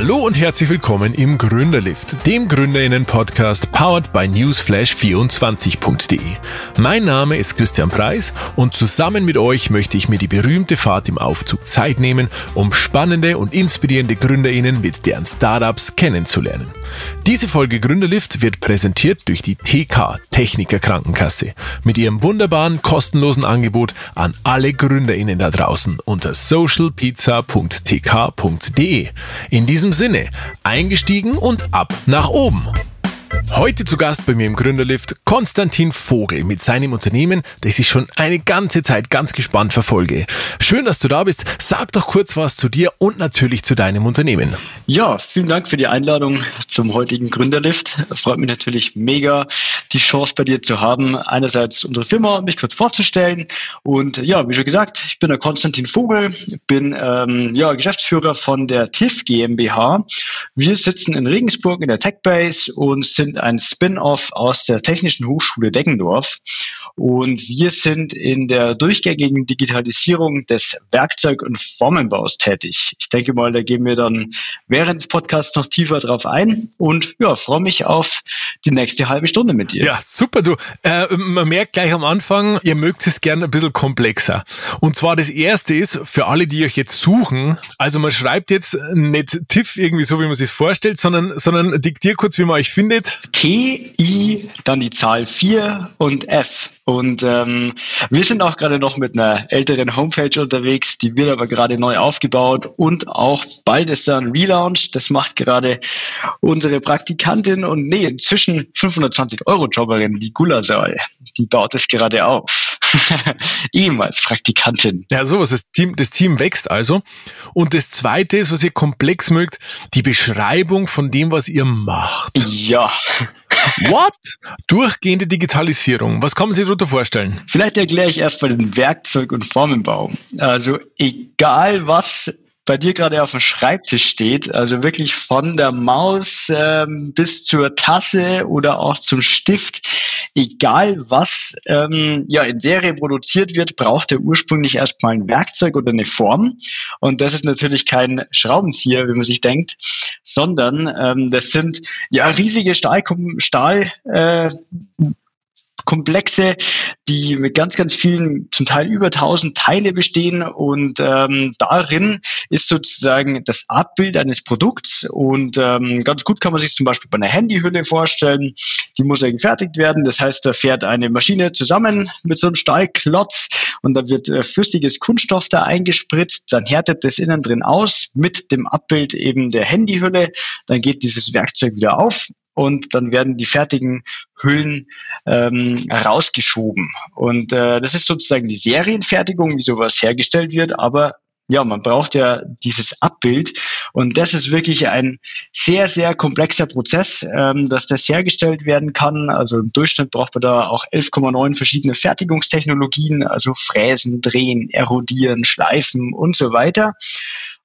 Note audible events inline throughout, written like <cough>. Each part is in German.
Hallo und herzlich willkommen im Gründerlift, dem Gründerinnen-Podcast powered by newsflash24.de. Mein Name ist Christian Preis und zusammen mit euch möchte ich mir die berühmte Fahrt im Aufzug Zeit nehmen, um spannende und inspirierende Gründerinnen mit deren Startups kennenzulernen. Diese Folge Gründerlift wird präsentiert durch die TK Techniker Krankenkasse mit ihrem wunderbaren kostenlosen Angebot an alle Gründerinnen da draußen unter socialpizza.tk.de. In diesem Sinne, eingestiegen und ab nach oben. Heute zu Gast bei mir im Gründerlift Konstantin Vogel mit seinem Unternehmen, das ich schon eine ganze Zeit ganz gespannt verfolge. Schön, dass du da bist. Sag doch kurz was zu dir und natürlich zu deinem Unternehmen. Ja, vielen Dank für die Einladung zum heutigen Gründerlift. Freut mich natürlich mega, die Chance bei dir zu haben, einerseits unsere Firma, mich kurz vorzustellen. Und ja, wie schon gesagt, ich bin der Konstantin Vogel, bin ähm, ja, Geschäftsführer von der TIF GmbH. Wir sitzen in Regensburg in der TechBase und sind ein Spin-off aus der Technischen Hochschule Deggendorf. Und wir sind in der durchgängigen Digitalisierung des Werkzeug- und Formenbaus tätig. Ich denke mal, da gehen wir dann während des Podcasts noch tiefer drauf ein und ja, freue mich auf die nächste halbe Stunde mit dir. Ja, super, du. Äh, man merkt gleich am Anfang, ihr mögt es gerne ein bisschen komplexer. Und zwar das erste ist, für alle, die euch jetzt suchen, also man schreibt jetzt nicht TIFF irgendwie so, wie man sich vorstellt, sondern, sondern diktier kurz, wie man euch findet. T, I, dann die Zahl 4 und F. Und ähm, wir sind auch gerade noch mit einer älteren Homepage unterwegs, die wird aber gerade neu aufgebaut und auch bald ist da ein Relaunch. Das macht gerade unsere Praktikantin und nee, inzwischen 520 Euro Jobberin, die Gulasaal, die baut es gerade auf. <laughs> Ehemals Praktikantin. Ja, sowas. Das Team, das Team wächst also. Und das zweite ist, was ihr komplex mögt, die Beschreibung von dem, was ihr macht. Ja. <laughs> What? Durchgehende Digitalisierung. Was kann man sich darunter vorstellen? Vielleicht erkläre ich erst mal den Werkzeug- und Formenbau. Also egal was bei dir gerade auf dem Schreibtisch steht, also wirklich von der Maus ähm, bis zur Tasse oder auch zum Stift, egal was ähm, ja in Serie produziert wird, braucht er ursprünglich erstmal ein Werkzeug oder eine Form. Und das ist natürlich kein Schraubenzieher, wie man sich denkt, sondern ähm, das sind ja riesige Stahl, Stahl äh, Komplexe, die mit ganz, ganz vielen, zum Teil über 1000 Teile bestehen. Und ähm, darin ist sozusagen das Abbild eines Produkts. Und ähm, ganz gut kann man sich zum Beispiel bei einer Handyhülle vorstellen, die muss ja gefertigt werden, das heißt, da fährt eine Maschine zusammen mit so einem Stahlklotz und da wird äh, flüssiges Kunststoff da eingespritzt, dann härtet das innen drin aus mit dem Abbild eben der Handyhülle, dann geht dieses Werkzeug wieder auf und dann werden die fertigen Hüllen ähm, rausgeschoben. Und äh, das ist sozusagen die Serienfertigung, wie sowas hergestellt wird, aber ja, man braucht ja dieses Abbild und das ist wirklich ein sehr, sehr komplexer Prozess, ähm, dass das hergestellt werden kann. Also im Durchschnitt braucht man da auch 11,9 verschiedene Fertigungstechnologien, also Fräsen, Drehen, Erodieren, Schleifen und so weiter.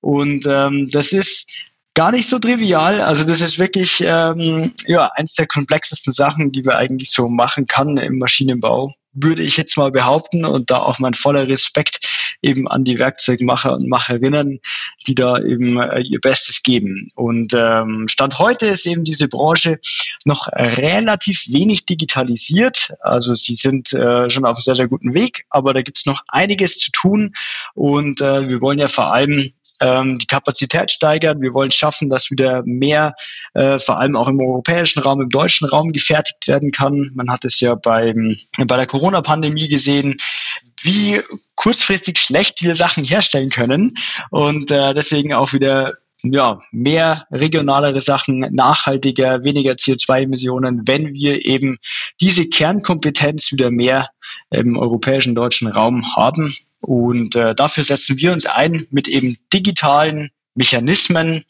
Und ähm, das ist gar nicht so trivial. Also das ist wirklich ähm, ja eins der komplexesten Sachen, die man eigentlich so machen kann im Maschinenbau, würde ich jetzt mal behaupten. Und da auch mein voller Respekt eben an die Werkzeugmacher und Macherinnen, die da eben äh, ihr Bestes geben. Und ähm, Stand heute ist eben diese Branche noch relativ wenig digitalisiert. Also sie sind äh, schon auf einem sehr, sehr guten Weg, aber da gibt es noch einiges zu tun. Und äh, wir wollen ja vor allem ähm, die Kapazität steigern. Wir wollen schaffen, dass wieder mehr, äh, vor allem auch im europäischen Raum, im deutschen Raum gefertigt werden kann. Man hat es ja beim, bei der Corona-Pandemie gesehen, wie kurzfristig schlecht wir Sachen herstellen können und äh, deswegen auch wieder ja, mehr regionalere Sachen, nachhaltiger, weniger CO2-Emissionen, wenn wir eben diese Kernkompetenz wieder mehr im europäischen deutschen Raum haben. Und äh, dafür setzen wir uns ein mit eben digitalen Mechanismen,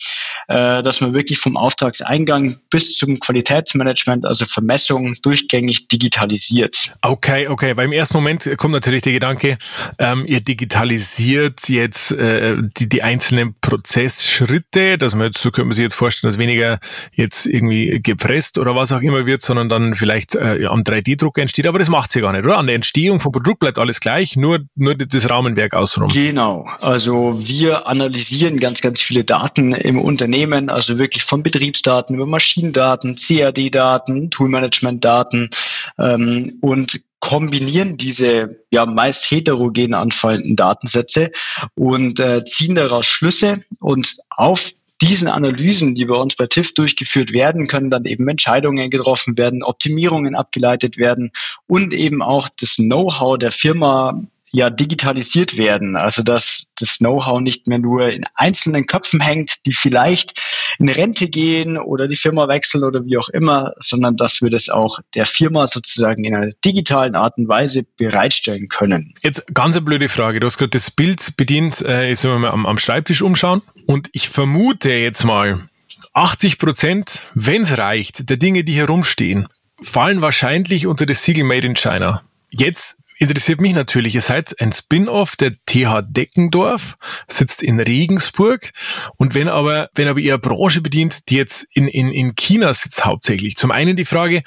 äh, dass man wirklich vom Auftragseingang bis zum Qualitätsmanagement, also Vermessung, durchgängig digitalisiert. Okay, okay. Beim ersten Moment kommt natürlich der Gedanke, ähm, ihr digitalisiert jetzt äh, die, die einzelnen Prozessschritte, dass man jetzt, so könnte man sich jetzt vorstellen, dass weniger jetzt irgendwie gepresst oder was auch immer wird, sondern dann vielleicht äh, am 3D-Drucker entsteht. Aber das macht sie gar nicht, oder? An der Entstehung vom Produkt bleibt alles gleich, nur, nur das Rahmenwerk außenrum. Genau. Also wir analysieren ganz, ganz viele Daten im Unternehmen Unternehmen, also wirklich von Betriebsdaten über Maschinendaten, CAD-Daten, Toolmanagement-Daten ähm, und kombinieren diese ja meist heterogen anfallenden Datensätze und äh, ziehen daraus Schlüsse und auf diesen Analysen, die bei uns bei TIFF durchgeführt werden, können dann eben Entscheidungen getroffen werden, Optimierungen abgeleitet werden und eben auch das Know-how der Firma ja digitalisiert werden. Also dass das Know-how nicht mehr nur in einzelnen Köpfen hängt, die vielleicht in Rente gehen oder die Firma wechseln oder wie auch immer, sondern dass wir das auch der Firma sozusagen in einer digitalen Art und Weise bereitstellen können. Jetzt ganz eine blöde Frage. Du hast gerade das Bild bedient, äh, ich soll mal am, am Schreibtisch umschauen und ich vermute jetzt mal, 80 Prozent, wenn es reicht, der Dinge, die hier rumstehen, fallen wahrscheinlich unter das Siegel Made in China. Jetzt interessiert mich natürlich, ihr seid ein Spin-off der TH Deckendorf, sitzt in Regensburg und wenn aber, wenn aber ihr Branche bedient, die jetzt in, in, in China sitzt hauptsächlich. Zum einen die Frage,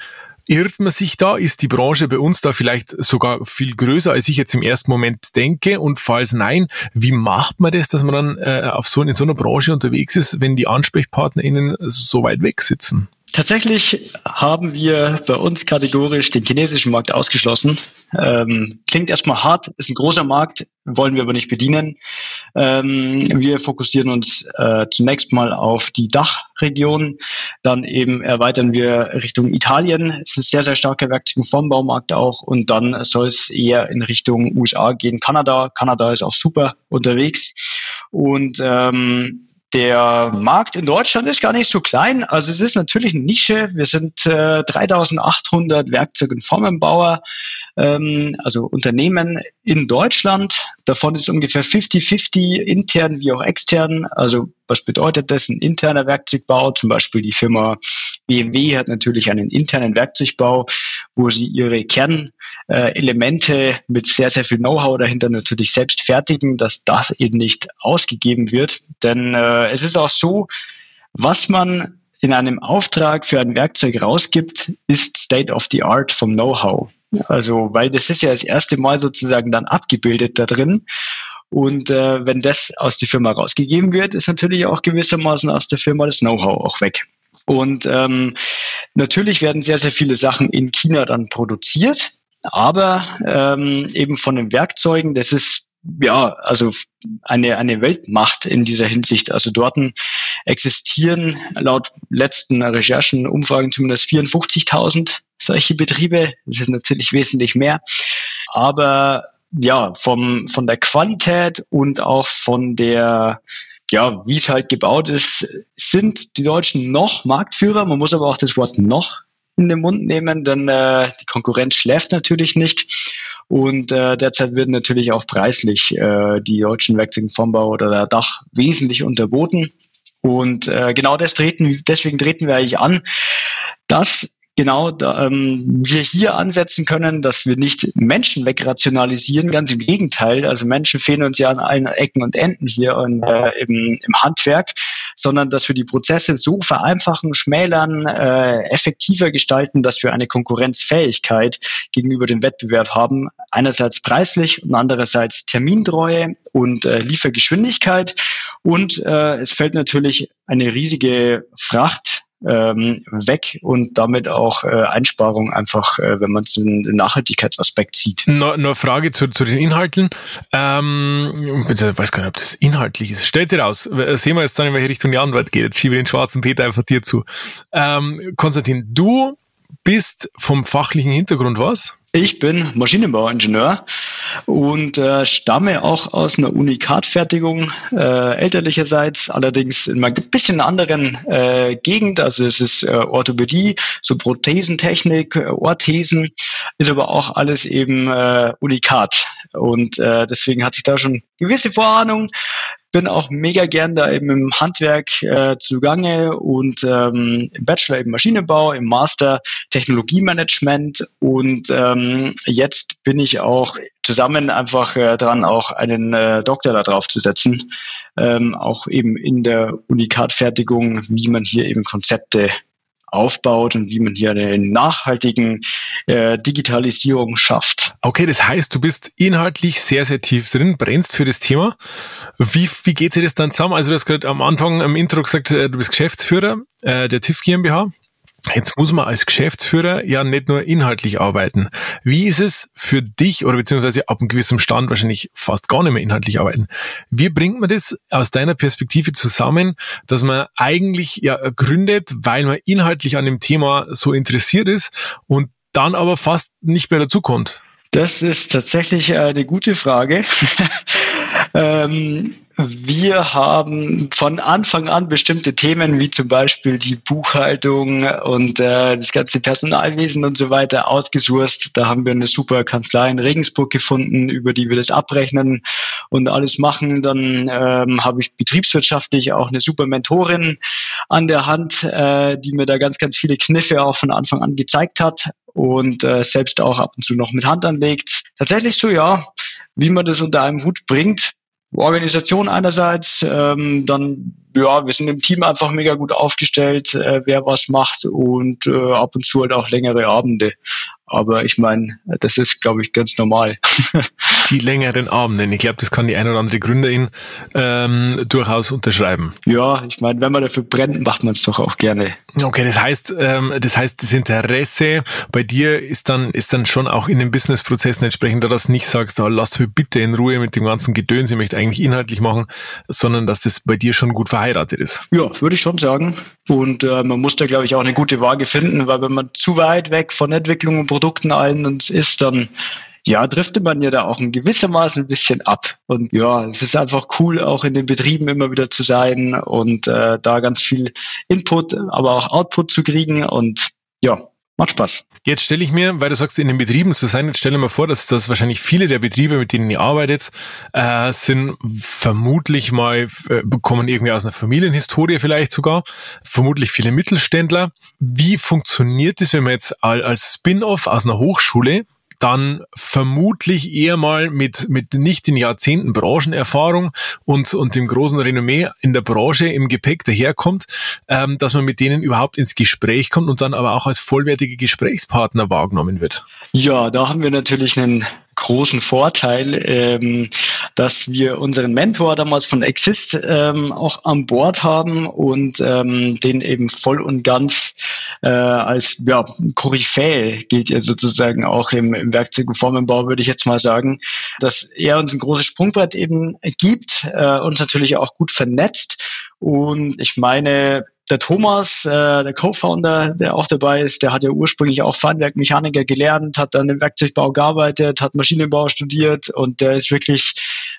irrt man sich da? Ist die Branche bei uns da vielleicht sogar viel größer, als ich jetzt im ersten Moment denke? Und falls nein, wie macht man das, dass man dann äh, auf so, in so einer Branche unterwegs ist, wenn die AnsprechpartnerInnen so weit weg sitzen? Tatsächlich haben wir bei uns kategorisch den chinesischen Markt ausgeschlossen. Ähm, klingt erstmal hart, ist ein großer Markt, wollen wir aber nicht bedienen. Ähm, wir fokussieren uns äh, zunächst mal auf die Dachregion, dann eben erweitern wir Richtung Italien. Es ist ein sehr, sehr starker Werkzeug- und Formbaumarkt auch und dann soll es eher in Richtung USA gehen, Kanada. Kanada ist auch super unterwegs und ähm, der Markt in Deutschland ist gar nicht so klein. Also es ist natürlich eine Nische. Wir sind äh, 3800 Werkzeug- und Formenbauer, ähm, also Unternehmen in Deutschland. Davon ist ungefähr 50-50 intern wie auch extern. Also was bedeutet das? Ein interner Werkzeugbau, zum Beispiel die Firma BMW hat natürlich einen internen Werkzeugbau, wo sie ihre Kernelemente mit sehr, sehr viel Know-how dahinter natürlich selbst fertigen, dass das eben nicht ausgegeben wird. Denn äh, es ist auch so, was man in einem Auftrag für ein Werkzeug rausgibt, ist State of the Art vom Know-how. Also, weil das ist ja das erste Mal sozusagen dann abgebildet da drin. Und äh, wenn das aus der Firma rausgegeben wird, ist natürlich auch gewissermaßen aus der Firma das Know-how auch weg. Und ähm, natürlich werden sehr, sehr viele Sachen in China dann produziert, aber ähm, eben von den Werkzeugen, das ist ja, also eine, eine Weltmacht in dieser Hinsicht. Also dort existieren laut letzten Recherchen, Umfragen zumindest 54.000 solche Betriebe. Das ist natürlich wesentlich mehr. Aber ja, vom, von der Qualität und auch von der ja, wie es halt gebaut ist, sind die Deutschen noch Marktführer. Man muss aber auch das Wort noch in den Mund nehmen, denn äh, die Konkurrenz schläft natürlich nicht. Und äh, derzeit wird natürlich auch preislich äh, die deutschen Werkzeugenformbau oder der Dach wesentlich unterboten. Und äh, genau das treten, deswegen treten wir eigentlich an, dass genau ähm, wir hier ansetzen können, dass wir nicht Menschen wegrationalisieren, ganz im Gegenteil. Also Menschen fehlen uns ja an allen Ecken und Enden hier und, äh, im, im Handwerk, sondern dass wir die Prozesse so vereinfachen, schmälern, äh, effektiver gestalten, dass wir eine Konkurrenzfähigkeit gegenüber dem Wettbewerb haben. Einerseits preislich und andererseits Termintreue und äh, Liefergeschwindigkeit. Und äh, es fällt natürlich eine riesige Fracht ähm, weg und damit auch äh, Einsparung einfach, äh, wenn man den, den Nachhaltigkeitsaspekt sieht. Nur, nur Frage zu, zu den Inhalten. Ähm, ich weiß gar nicht, ob das inhaltlich ist. Stellt sich raus. Sehen wir jetzt dann, in welche Richtung die Antwort geht. Jetzt schiebe ich den schwarzen Peter einfach dir zu. Ähm, Konstantin, du bist vom fachlichen Hintergrund was? Ich bin Maschinenbauingenieur und äh, stamme auch aus einer Unikatfertigung äh, elterlicherseits, allerdings in einer bisschen anderen äh, Gegend. Also es ist äh, Orthopädie, so Prothesentechnik, äh, Orthesen, ist aber auch alles eben äh, Unikat. Und äh, deswegen hatte ich da schon gewisse Vorahnung bin auch mega gern da eben im Handwerk äh, zugange und ähm, im Bachelor eben Maschinenbau, im Master Technologiemanagement und ähm, jetzt bin ich auch zusammen einfach äh, dran, auch einen äh, Doktor da drauf zu setzen, ähm, auch eben in der Unikatfertigung, wie man hier eben Konzepte aufbaut und wie man hier eine nachhaltigen äh, Digitalisierung schafft. Okay, das heißt, du bist inhaltlich sehr, sehr tief drin, brennst für das Thema. Wie, wie geht sich das dann zusammen? Also du hast gerade am Anfang im Intro gesagt, äh, du bist Geschäftsführer äh, der TIF GmbH. Jetzt muss man als Geschäftsführer ja nicht nur inhaltlich arbeiten. Wie ist es für dich oder beziehungsweise ab einem gewissen Stand wahrscheinlich fast gar nicht mehr inhaltlich arbeiten? Wie bringt man das aus deiner Perspektive zusammen, dass man eigentlich ja gründet, weil man inhaltlich an dem Thema so interessiert ist und dann aber fast nicht mehr dazukommt? Das ist tatsächlich eine gute Frage. <laughs> ähm, wir haben von Anfang an bestimmte Themen wie zum Beispiel die Buchhaltung und äh, das ganze Personalwesen und so weiter outgesourced. Da haben wir eine super Kanzlei in Regensburg gefunden, über die wir das abrechnen und alles machen. Dann ähm, habe ich betriebswirtschaftlich auch eine super Mentorin an der Hand, äh, die mir da ganz, ganz viele Kniffe auch von Anfang an gezeigt hat und äh, selbst auch ab und zu noch mit Hand anlegt. Tatsächlich so, ja, wie man das unter einem Hut bringt, Organisation einerseits, ähm, dann ja, wir sind im Team einfach mega gut aufgestellt, äh, wer was macht und äh, ab und zu halt auch längere Abende. Aber ich meine, das ist, glaube ich, ganz normal. <laughs> die längeren Abende, ich glaube, das kann die eine oder andere Gründerin ähm, durchaus unterschreiben. Ja, ich meine, wenn man dafür brennt, macht man es doch auch gerne. Okay, das heißt, ähm, das heißt, das Interesse bei dir ist dann ist dann schon auch in den Businessprozessen entsprechend, dass du nicht sagst, oh, lass mir bitte in Ruhe mit dem ganzen Gedöns, ich möchte eigentlich inhaltlich machen, sondern dass das bei dir schon gut verheiratet verheiratet ist. Ja, würde ich schon sagen. Und äh, man muss da, glaube ich, auch eine gute Waage finden, weil wenn man zu weit weg von Entwicklung und Produkten allen ist, dann ja, driftet man ja da auch in gewissermaßen ein bisschen ab. Und ja, es ist einfach cool, auch in den Betrieben immer wieder zu sein und äh, da ganz viel Input, aber auch Output zu kriegen. Und ja, Macht Spaß. Jetzt stelle ich mir, weil du sagst, in den Betrieben zu sein, jetzt stelle mir vor, dass das wahrscheinlich viele der Betriebe, mit denen ihr arbeitet, äh, sind vermutlich mal, äh, kommen irgendwie aus einer Familienhistorie vielleicht sogar, vermutlich viele Mittelständler. Wie funktioniert das, wenn man jetzt als Spin-off aus einer Hochschule dann vermutlich eher mal mit, mit nicht den Jahrzehnten Branchenerfahrung und, und dem großen Renommee in der Branche im Gepäck daherkommt, ähm, dass man mit denen überhaupt ins Gespräch kommt und dann aber auch als vollwertige Gesprächspartner wahrgenommen wird. Ja, da haben wir natürlich einen großen Vorteil, ähm, dass wir unseren Mentor damals von Exist ähm, auch an Bord haben und ähm, den eben voll und ganz äh, als ja, Koryphäe gilt ja sozusagen auch im, im Werkzeug- und Formenbau, würde ich jetzt mal sagen, dass er uns ein großes Sprungbrett eben gibt, äh, uns natürlich auch gut vernetzt. Und ich meine, der Thomas, äh, der Co-Founder, der auch dabei ist, der hat ja ursprünglich auch Feinwerkmechaniker gelernt, hat dann im Werkzeugbau gearbeitet, hat Maschinenbau studiert und der ist wirklich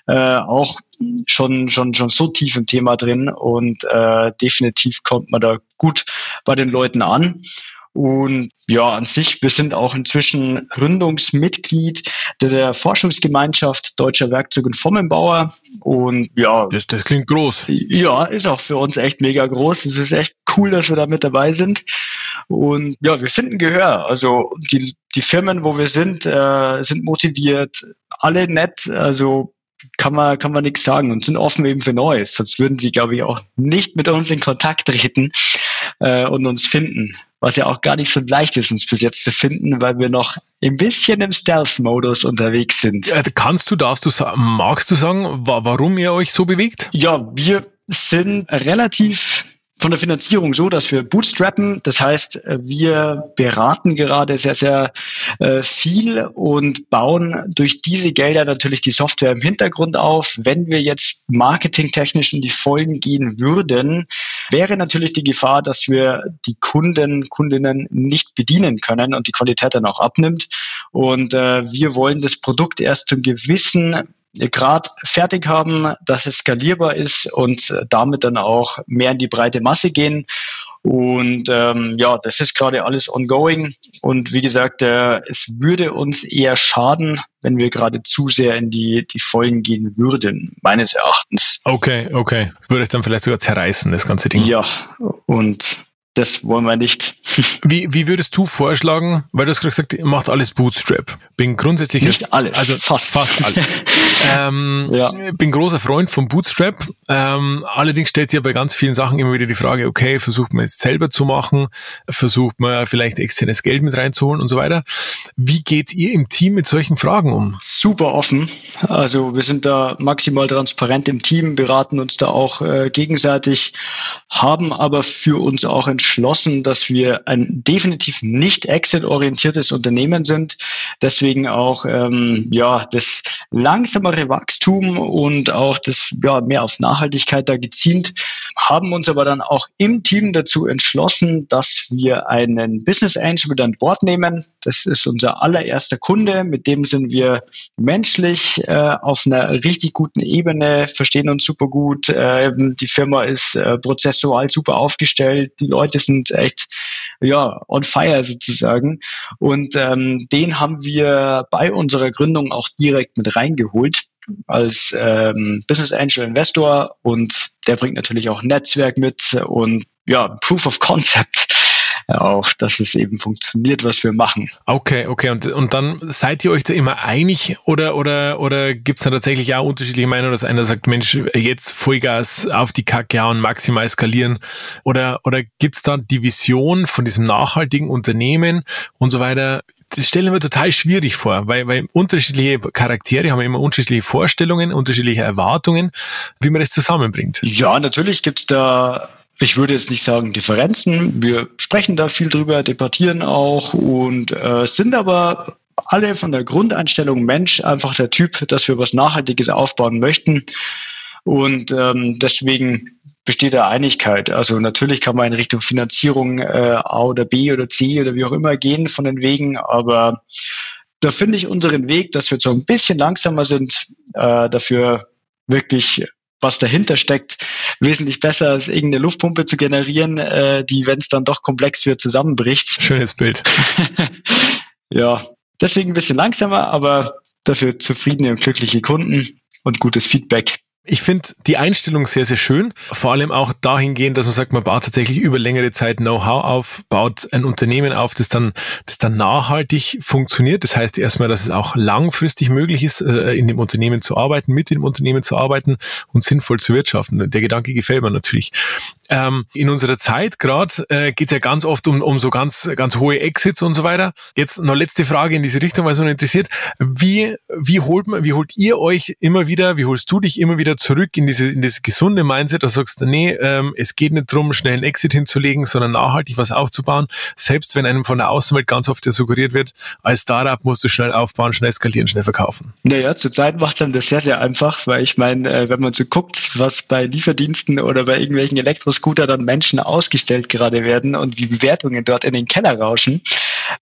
äh, auch schon schon schon so tief im Thema drin und äh, definitiv kommt man da gut bei den Leuten an. Und ja, an sich, wir sind auch inzwischen Gründungsmitglied der, Forschungsgemeinschaft Deutscher Werkzeug- und Formenbauer. Und ja. Das, das klingt groß. Ja, ist auch für uns echt mega groß. Es ist echt cool, dass wir da mit dabei sind. Und ja, wir finden Gehör. Also die, die Firmen, wo wir sind, äh, sind motiviert, alle nett. Also kann man, kann man nichts sagen und sind offen eben für Neues. Sonst würden sie, glaube ich, auch nicht mit uns in Kontakt treten äh, und uns finden was ja auch gar nicht so leicht ist, uns bis jetzt zu finden, weil wir noch ein bisschen im Stealth-Modus unterwegs sind. Äh, kannst du, darfst du, magst du sagen, warum ihr euch so bewegt? Ja, wir sind relativ von der Finanzierung so, dass wir bootstrappen. Das heißt, wir beraten gerade sehr, sehr äh, viel und bauen durch diese Gelder natürlich die Software im Hintergrund auf. Wenn wir jetzt marketingtechnisch in die Folgen gehen würden, wäre natürlich die Gefahr, dass wir die Kunden, Kundinnen nicht bedienen können und die Qualität dann auch abnimmt. Und äh, wir wollen das Produkt erst zum gewissen Grad fertig haben, dass es skalierbar ist und damit dann auch mehr in die breite Masse gehen. Und ähm, ja, das ist gerade alles ongoing. Und wie gesagt, äh, es würde uns eher schaden, wenn wir gerade zu sehr in die, die Vollen gehen würden, meines Erachtens. Okay, okay. Würde ich dann vielleicht sogar zerreißen, das ganze Ding. Ja, und das wollen wir nicht. <laughs> Wie, wie würdest du vorschlagen, weil du hast gerade gesagt, ihr macht alles Bootstrap. Bin grundsätzlich Nicht jetzt, alles, also fast, fast alles. <laughs> ähm, ja. Bin großer Freund von Bootstrap. Ähm, allerdings stellt sich ja bei ganz vielen Sachen immer wieder die Frage, okay, versucht man es selber zu machen, versucht man vielleicht externes Geld mit reinzuholen und so weiter. Wie geht ihr im Team mit solchen Fragen um? Super offen. Also wir sind da maximal transparent im Team, beraten uns da auch äh, gegenseitig, haben aber für uns auch entschlossen, dass wir ein definitiv nicht exit-orientiertes Unternehmen sind. Deswegen auch ähm, ja das langsamere Wachstum und auch das ja mehr auf Nachhaltigkeit da gezielt. Haben uns aber dann auch im Team dazu entschlossen, dass wir einen Business Angel mit an Bord nehmen. Das ist unser allererster Kunde. Mit dem sind wir menschlich äh, auf einer richtig guten Ebene, verstehen uns super gut. Äh, die Firma ist äh, prozessual super aufgestellt. Die Leute sind echt ja on fire sozusagen. Und ähm, den haben wir bei unserer Gründung auch direkt mit reingeholt als ähm, Business Angel Investor und der bringt natürlich auch Netzwerk mit und ja, Proof of Concept auch, dass es eben funktioniert, was wir machen. Okay, okay. Und, und dann seid ihr euch da immer einig oder, oder, oder gibt es da tatsächlich auch unterschiedliche Meinungen, dass einer sagt, Mensch, jetzt Vollgas auf die Kacke hauen, maximal skalieren? Oder, oder gibt es da die Vision von diesem nachhaltigen Unternehmen und so weiter? das stelle ich mir total schwierig vor, weil, weil unterschiedliche Charaktere haben immer unterschiedliche Vorstellungen, unterschiedliche Erwartungen, wie man das zusammenbringt. Ja, natürlich gibt's da ich würde jetzt nicht sagen Differenzen. Wir sprechen da viel drüber, debattieren auch und äh, sind aber alle von der Grundeinstellung Mensch einfach der Typ, dass wir was Nachhaltiges aufbauen möchten. Und ähm, deswegen besteht da Einigkeit. Also natürlich kann man in Richtung Finanzierung äh, A oder B oder C oder wie auch immer gehen von den Wegen, aber da finde ich unseren Weg, dass wir so ein bisschen langsamer sind, äh, dafür wirklich was dahinter steckt, wesentlich besser als irgendeine Luftpumpe zu generieren, äh, die, wenn es dann doch komplex wird, zusammenbricht. <laughs> Schönes Bild. ja, deswegen ein bisschen langsamer, aber dafür zufriedene und glückliche Kunden und gutes Feedback. Ich finde die Einstellung sehr, sehr schön. Vor allem auch dahingehend, dass man sagt, man baut tatsächlich über längere Zeit Know-how auf, baut ein Unternehmen auf, das dann, das dann nachhaltig funktioniert. Das heißt erstmal, dass es auch langfristig möglich ist, äh, in dem Unternehmen zu arbeiten, mit dem Unternehmen zu arbeiten und sinnvoll zu wirtschaften. Der Gedanke gefällt mir natürlich. Ähm, in unserer Zeit gerade äh, geht es ja ganz oft um, um so ganz, ganz hohe Exits und so weiter. Jetzt noch letzte Frage in diese Richtung, was mich interessiert. Wie, wie holt man, wie holt ihr euch immer wieder, wie holst du dich immer wieder zurück in diese, in das gesunde Mindset, dass du sagst, nee, ähm, es geht nicht darum, schnell einen Exit hinzulegen, sondern nachhaltig was aufzubauen. Selbst wenn einem von der Außenwelt ganz oft ja suggeriert wird, als Startup musst du schnell aufbauen, schnell skalieren, schnell verkaufen. Naja, zurzeit macht es das sehr, sehr einfach, weil ich meine, äh, wenn man so guckt, was bei Lieferdiensten oder bei irgendwelchen Elektros Scooter dann Menschen ausgestellt gerade werden und wie Bewertungen dort in den Keller rauschen,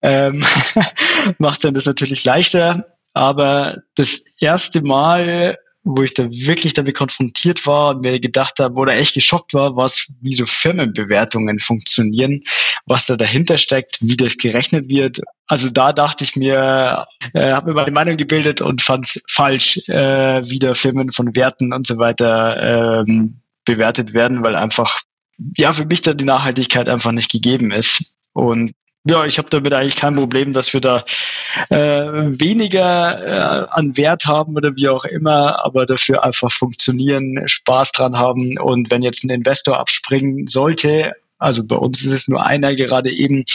ähm, <laughs> macht dann das natürlich leichter. Aber das erste Mal, wo ich da wirklich damit konfrontiert war und mir gedacht habe oder echt geschockt war, was wie so Firmenbewertungen funktionieren, was da dahinter steckt, wie das gerechnet wird. Also da dachte ich mir, äh, habe mir meine Meinung gebildet und fand es falsch, äh, wie da Firmen von Werten und so weiter ähm, bewertet werden, weil einfach ja, für mich da die Nachhaltigkeit einfach nicht gegeben ist. Und ja, ich habe damit eigentlich kein Problem, dass wir da äh, weniger äh, an Wert haben oder wie auch immer, aber dafür einfach funktionieren, Spaß dran haben. Und wenn jetzt ein Investor abspringen sollte, also bei uns ist es nur einer gerade eben,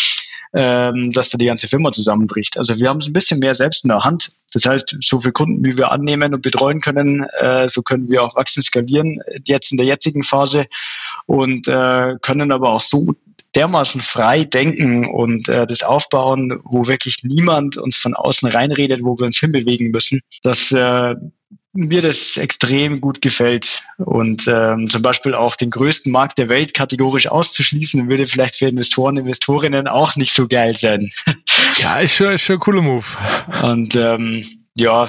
ähm, dass da die ganze Firma zusammenbricht. Also wir haben es ein bisschen mehr selbst in der Hand. Das heißt, so viele Kunden, wie wir annehmen und betreuen können, äh, so können wir auch wachsen, skalieren, jetzt in der jetzigen Phase und äh, können aber auch so dermaßen frei denken und äh, das aufbauen, wo wirklich niemand uns von außen reinredet, wo wir uns hinbewegen müssen, dass äh, mir das extrem gut gefällt. Und ähm, zum Beispiel auch den größten Markt der Welt kategorisch auszuschließen, würde vielleicht für Investoren, Investorinnen auch nicht so geil sein. <laughs> Ja, ist schon, ist schon ein cooler Move. Und ähm, ja,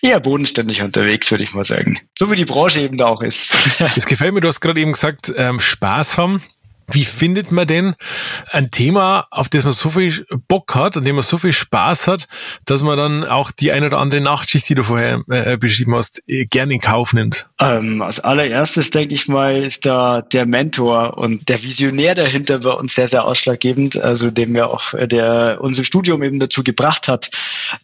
eher bodenständig unterwegs, würde ich mal sagen. So wie die Branche eben da auch ist. Das gefällt mir, du hast gerade eben gesagt, ähm, Spaß haben. Wie findet man denn ein Thema, auf das man so viel Bock hat, an dem man so viel Spaß hat, dass man dann auch die eine oder andere Nachtschicht, die du vorher äh, beschrieben hast, äh, gerne in Kauf nimmt? Ähm, als allererstes denke ich mal, ist da der Mentor und der Visionär dahinter bei uns sehr, sehr ausschlaggebend, also dem wir auch äh, der unser Studium eben dazu gebracht hat,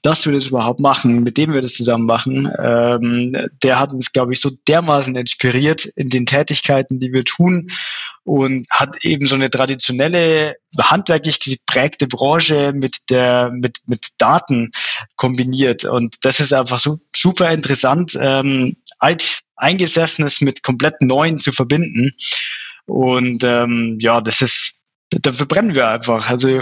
dass wir das überhaupt machen, mit dem wir das zusammen machen. Ähm, der hat uns, glaube ich, so dermaßen inspiriert in den Tätigkeiten, die wir tun und hat eben so eine traditionelle handwerklich geprägte Branche mit der mit mit Daten kombiniert. Und das ist einfach so super interessant ähm, alt eingesessenes mit komplett neuen zu verbinden. Und ähm, ja das ist dafür brennen wir einfach. Also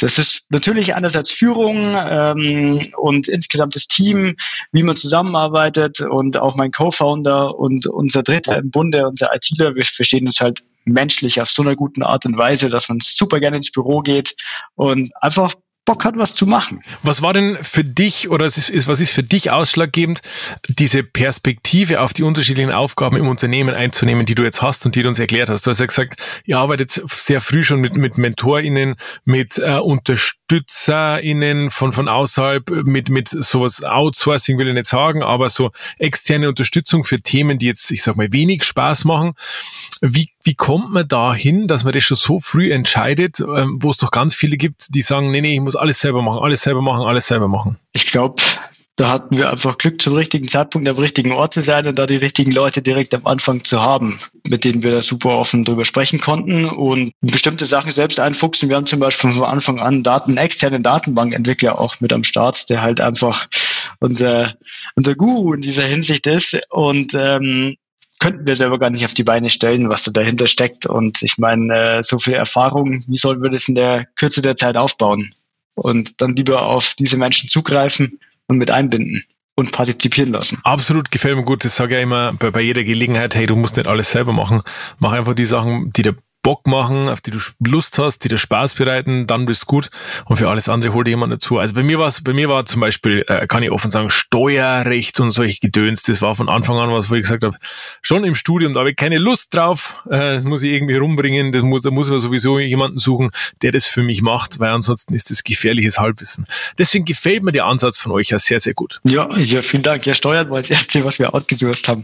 das ist natürlich einerseits Führung ähm, und insgesamt das Team, wie man zusammenarbeitet und auch mein Co-Founder und unser Dritter im Bunde, unser ITler, wir verstehen uns halt menschlich auf so einer guten Art und Weise, dass man super gerne ins Büro geht und einfach Bock hat, was zu machen. Was war denn für dich oder ist, ist, was ist für dich ausschlaggebend, diese Perspektive auf die unterschiedlichen Aufgaben im Unternehmen einzunehmen, die du jetzt hast und die du uns erklärt hast? Du hast ja gesagt, ihr arbeitet sehr früh schon mit, mit MentorInnen, mit äh, UnterstützerInnen von, von außerhalb, mit, mit sowas Outsourcing will ich nicht sagen, aber so externe Unterstützung für Themen, die jetzt, ich sag mal, wenig Spaß machen. Wie, wie kommt man da dass man das schon so früh entscheidet, ähm, wo es doch ganz viele gibt, die sagen, nee, nee, ich muss alles selber machen, alles selber machen, alles selber machen? Ich glaube, da hatten wir einfach Glück, zum richtigen Zeitpunkt am richtigen Ort zu sein und da die richtigen Leute direkt am Anfang zu haben, mit denen wir da super offen drüber sprechen konnten und bestimmte Sachen selbst einfuchsen. Wir haben zum Beispiel von Anfang an Daten, externen Datenbankentwickler auch mit am Start, der halt einfach unser, unser Guru in dieser Hinsicht ist und ähm, könnten wir selber gar nicht auf die Beine stellen, was da dahinter steckt. Und ich meine, äh, so viel Erfahrung, wie sollen wir das in der Kürze der Zeit aufbauen? Und dann lieber auf diese Menschen zugreifen und mit einbinden und partizipieren lassen. Absolut gefällt mir gut. Das sage ja immer bei, bei jeder Gelegenheit, hey, du musst nicht alles selber machen. Mach einfach die Sachen, die dir Bock machen, auf die du Lust hast, die dir Spaß bereiten, dann bist gut. Und für alles andere hol dir jemand dazu. Also bei mir war bei mir war zum Beispiel, äh, kann ich offen sagen, Steuerrecht und solche Gedöns. Das war von Anfang an was, wo ich gesagt habe, schon im Studium, da habe ich keine Lust drauf. Äh, das muss ich irgendwie rumbringen. Das muss, da muss man sowieso jemanden suchen, der das für mich macht, weil ansonsten ist das gefährliches Halbwissen. Deswegen gefällt mir der Ansatz von euch ja sehr, sehr gut. Ja, ja, vielen Dank. Ja, Steuern war das erste, was wir outgesourced haben.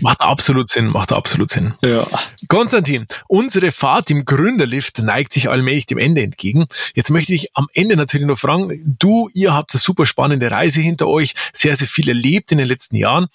macht absolut Sinn, macht absolut Sinn. Ja. Konstantin, unsere Fahrt im Gründerlift neigt sich allmählich dem Ende entgegen. Jetzt möchte ich am Ende natürlich noch fragen, du, ihr habt eine super spannende Reise hinter euch, sehr, sehr viel erlebt in den letzten Jahren.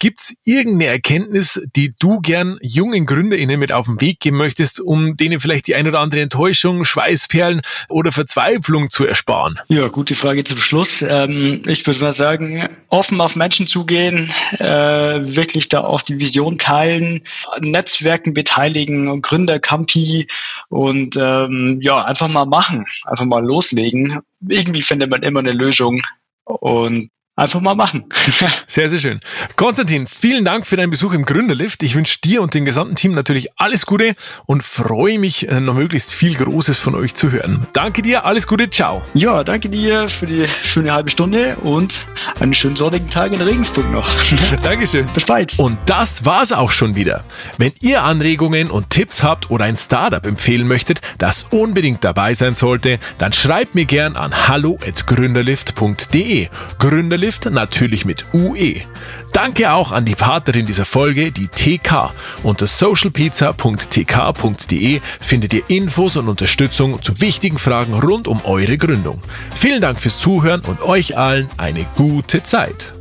Gibt's irgendeine Erkenntnis, die du gern jungen GründerInnen mit auf den Weg geben möchtest, um denen vielleicht die ein oder andere Enttäuschung, Schweißperlen oder Verzweiflung zu ersparen? Ja, gute Frage zum Schluss. Ähm, ich würde mal sagen, offen auf Menschen zugehen, äh, wirklich da auch die Vision teilen, Netzwerken beteiligen, Gründercampi und ähm, ja, einfach mal machen, einfach mal loslegen. Irgendwie findet man immer eine Lösung. Und einfach mal machen. <laughs> sehr, sehr schön. Konstantin, vielen Dank für deinen Besuch im Gründerlift. Ich wünsche dir und dem gesamten Team natürlich alles Gute und freue mich, äh, noch möglichst viel Großes von euch zu hören. Danke dir, alles Gute, ciao. Ja, danke dir für die schöne halbe Stunde und einen schönen sonnigen Tag in Regensburg noch. <laughs> Dankeschön. Bis bald. Und das war's auch schon wieder. Wenn ihr Anregungen und Tipps habt oder ein Startup empfehlen möchtet, das unbedingt dabei sein sollte, dann schreibt mir gern an hallo@gründerlift.de. Gründerlift Lift natürlich mit UE. Danke auch an die Partnerin dieser Folge, die TK. Unter socialpizza.tk.de findet ihr Infos und Unterstützung zu wichtigen Fragen rund um eure Gründung. Vielen Dank fürs Zuhören und euch allen eine gute Zeit.